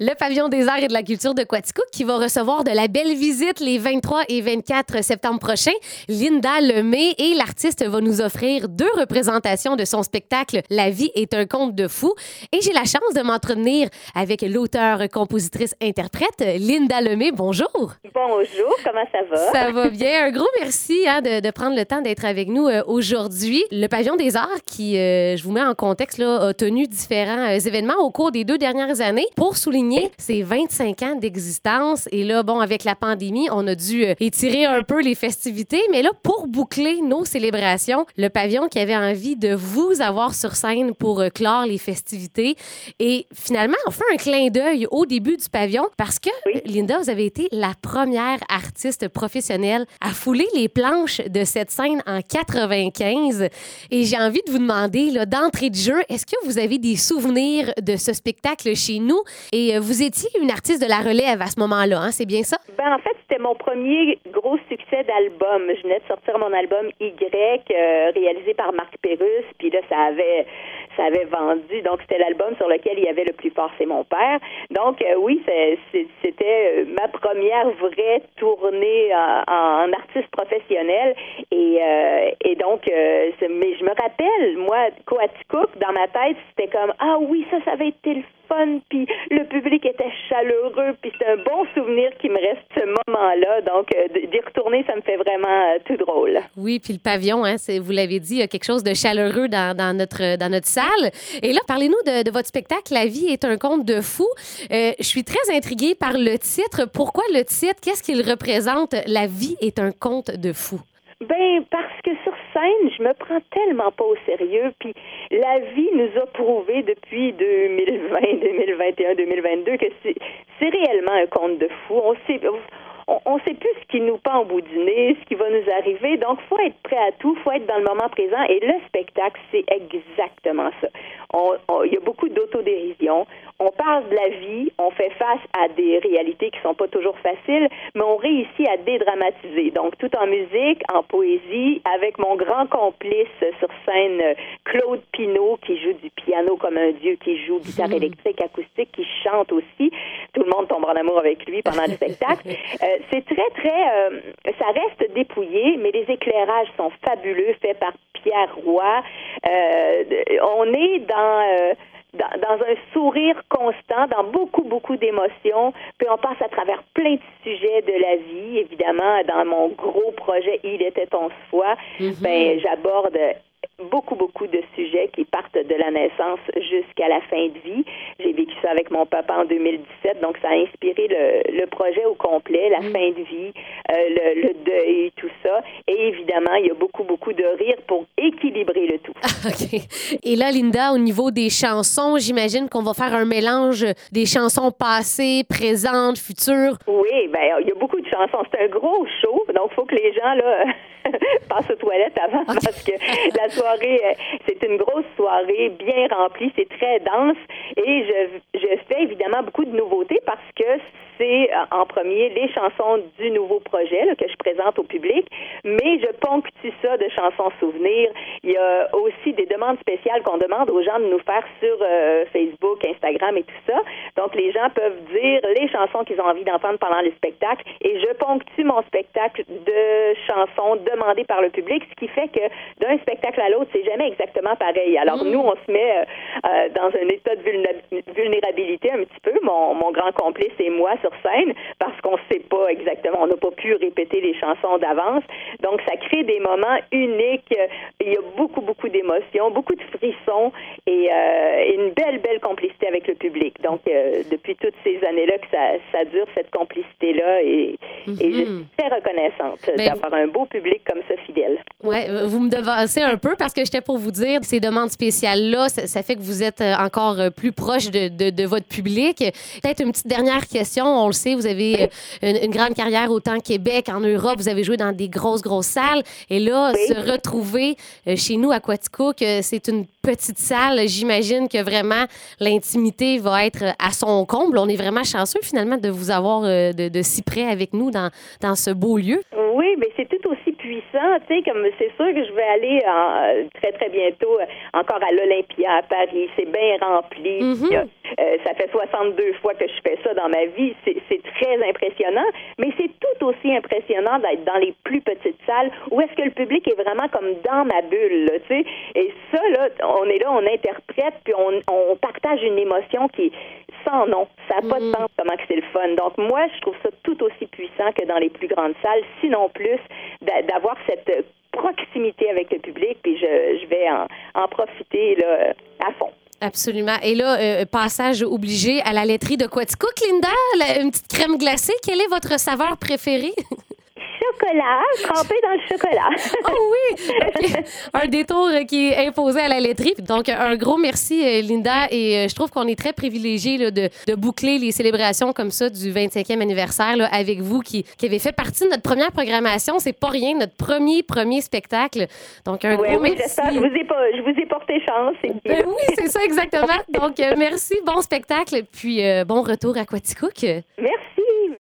Le pavillon des arts et de la culture de Quaticook qui va recevoir de la belle visite les 23 et 24 septembre prochains. Linda Lemay et l'artiste va nous offrir deux représentations de son spectacle La vie est un conte de fou. Et j'ai la chance de m'entretenir avec l'auteur, compositrice, interprète Linda Lemay. Bonjour. Bonjour, comment ça va? Ça va bien. Un gros merci hein, de, de, prendre le temps d'être avec nous euh, aujourd'hui. Le pavillon des arts qui, euh, je vous mets en contexte, là, a tenu différents euh, événements au cours des deux dernières années pour souligner c'est 25 ans d'existence. Et là, bon, avec la pandémie, on a dû euh, étirer un peu les festivités. Mais là, pour boucler nos célébrations, le pavillon qui avait envie de vous avoir sur scène pour euh, clore les festivités. Et finalement, on fait un clin d'œil au début du pavillon parce que, Linda, vous avez été la première artiste professionnelle à fouler les planches de cette scène en 95. Et j'ai envie de vous demander, d'entrée de jeu, est-ce que vous avez des souvenirs de ce spectacle chez nous? Et euh, vous étiez une artiste de la relève à ce moment-là, hein? c'est bien ça? Ben, en fait, c'était mon premier gros succès d'album. Je venais de sortir mon album Y, euh, réalisé par Marc Pérus, puis là, ça avait ça avait vendu. Donc, c'était l'album sur lequel il y avait le plus fort, c'est mon père. Donc, euh, oui, c'était ma première vraie tournée en, artiste professionnel. Et, donc, je me rappelle, moi, Coaticook, dans ma tête, c'était comme, ah oui, ça, ça avait été le fun, puis le public était chaleureux, puis c'est un bon souvenir qui me reste ce moment-là. Donc, euh, d'y retourner, ça me fait vraiment euh, tout drôle. Oui, puis le pavillon, hein, vous l'avez dit, il y a quelque chose de chaleureux dans, dans, notre, dans notre salle. Et là, parlez-nous de, de, votre spectacle La vie est un conte de fou. Euh, je suis très intriguée par le titre. Pourquoi le titre? Qu'est-ce qu'il représente? La vie est un conte de fou. Ben parce que je me prends tellement pas au sérieux. Puis la vie nous a prouvé depuis 2020, 2021, 2022 que c'est réellement un conte de fou. On sait on ne sait plus ce qui nous pend au bout du nez, ce qui va nous arriver. Donc, faut être prêt à tout, faut être dans le moment présent. Et le spectacle, c'est exactement ça. Il y a beaucoup d'autodérision. On parle de la vie, on fait face à des réalités qui sont pas toujours faciles, mais on réussit à dédramatiser. Donc, tout en musique, en poésie, avec mon grand complice sur scène, Claude Pinault, qui joue du piano comme un dieu, qui joue guitare électrique, acoustique, qui chante aussi. Tout le monde tombe en amour avec lui pendant le spectacle. Euh, c'est très, très... Euh, ça reste dépouillé, mais les éclairages sont fabuleux, faits par Pierre Roy. Euh, on est dans... Dans, dans, un sourire constant, dans beaucoup, beaucoup d'émotions. Puis on passe à travers plein de sujets de la vie. Évidemment, dans mon gros projet Il était onze fois, mm-hmm. ben, j'aborde beaucoup, beaucoup de sujets qui partent de la naissance jusqu'à la fin de vie. J'ai vécu ça avec mon papa en 2017, donc ça a inspiré le, le projet au complet, la mm. fin de vie, euh, le, le, deuil, tout ça. Et évidemment, il y a beaucoup, beaucoup de rire pour équilibrer le. OK. Et là, Linda, au niveau des chansons, j'imagine qu'on va faire un mélange des chansons passées, présentes, futures. Oui, ben il y a beaucoup de chansons. C'est un gros show, donc il faut que les gens, là, passent aux toilettes avant parce que la soirée, euh, c'est une grosse soirée bien remplie, c'est très dense et je, je fais évidemment beaucoup de nouveautés parce que c'est euh, en premier les chansons du nouveau projet là, que je présente au public, mais je ponctue ça de chansons souvenirs. Il y a aussi des demandes spéciales qu'on demande aux gens de nous faire sur euh, Facebook, Instagram et tout ça. Donc les gens peuvent dire les chansons qu'ils ont envie d'entendre pendant le spectacle et je ponctue mon spectacle de chansons demandées par le public, ce qui fait que d'un spectacle à l'autre, c'est jamais exactement pareil. Alors mm. nous, on se met euh, dans un état de vulnérabilité un petit peu, mon, mon grand complice et moi sur scène parce qu'on ne sait pas exactement, on n'a pas pu répéter les chansons d'avance. Donc, ça crée des moments uniques. Il y a beaucoup, beaucoup d'émotions, beaucoup de frissons et euh, une belle, belle complicité avec le public. Donc, euh, depuis toutes ces années-là que ça, ça dure, cette complicité-là, et, je suis très reconnaissante d'avoir un beau public comme ça fidèle. Oui, vous me devancez un peu parce que j'étais pour vous dire, ces demandes spéciales-là, ça, fait que vous êtes encore plus proche de, de, de votre public. Peut-être une petite dernière question on le sait, vous avez euh, une, grande carrière autant Québec, en Europe, vous avez joué dans des grosses, grosses salles. Et là, se retrouver euh, chez nous à Quatico, que c'est une petite salle, j'imagine que vraiment l'intimité va être à son comble. On est vraiment chanceux finalement de vous avoir euh, de, si près avec nous dans, dans ce beau lieu. Oui, mais c'est tout aussi puissant, tu sais, comme c'est sûr que je vais aller euh, très, très bientôt encore à l'Olympia à Paris. C'est bien rempli. Mm-hmm. ça fait 62 fois que je fais ça dans ma vie. C'est très impressionnant, mais c'est tout aussi impressionnant d'être dans les plus petites salles où est-ce que le public est vraiment comme dans ma bulle, tu sais. Et ça, là, on est là, on interprète, puis on, on partage une émotion qui est sans nom. Ça n'a pas de mm. sens comment que c'est le fun. Donc moi, je trouve ça tout aussi puissant que dans les plus grandes salles, sinon plus, d'avoir cette proximité avec le public, puis je, je vais en, en profiter là, à fond. Absolument. Et là, euh, passage obligé à la laiterie de Quaticook, Linda, une petite crème glacée. Quelle est votre saveur préférée? chocolat, trempé dans le chocolat. oh oui! Un détour qui est imposé à la laiterie. Donc, un gros merci, euh, Linda. Et euh, je trouve qu'on est très privilégié de, de, boucler les célébrations comme ça du 25e anniversaire là, avec vous qui, qui avez fait partie de notre première programmation. C'est pas rien, notre premier, premier spectacle. Donc, un gros oui, merci. Je vous, ai pas, je vous ai porté chance. Ben oui, c'est ça, exactement. Donc, euh, merci, bon spectacle. Puis, bon retour à Quaticook. Merci.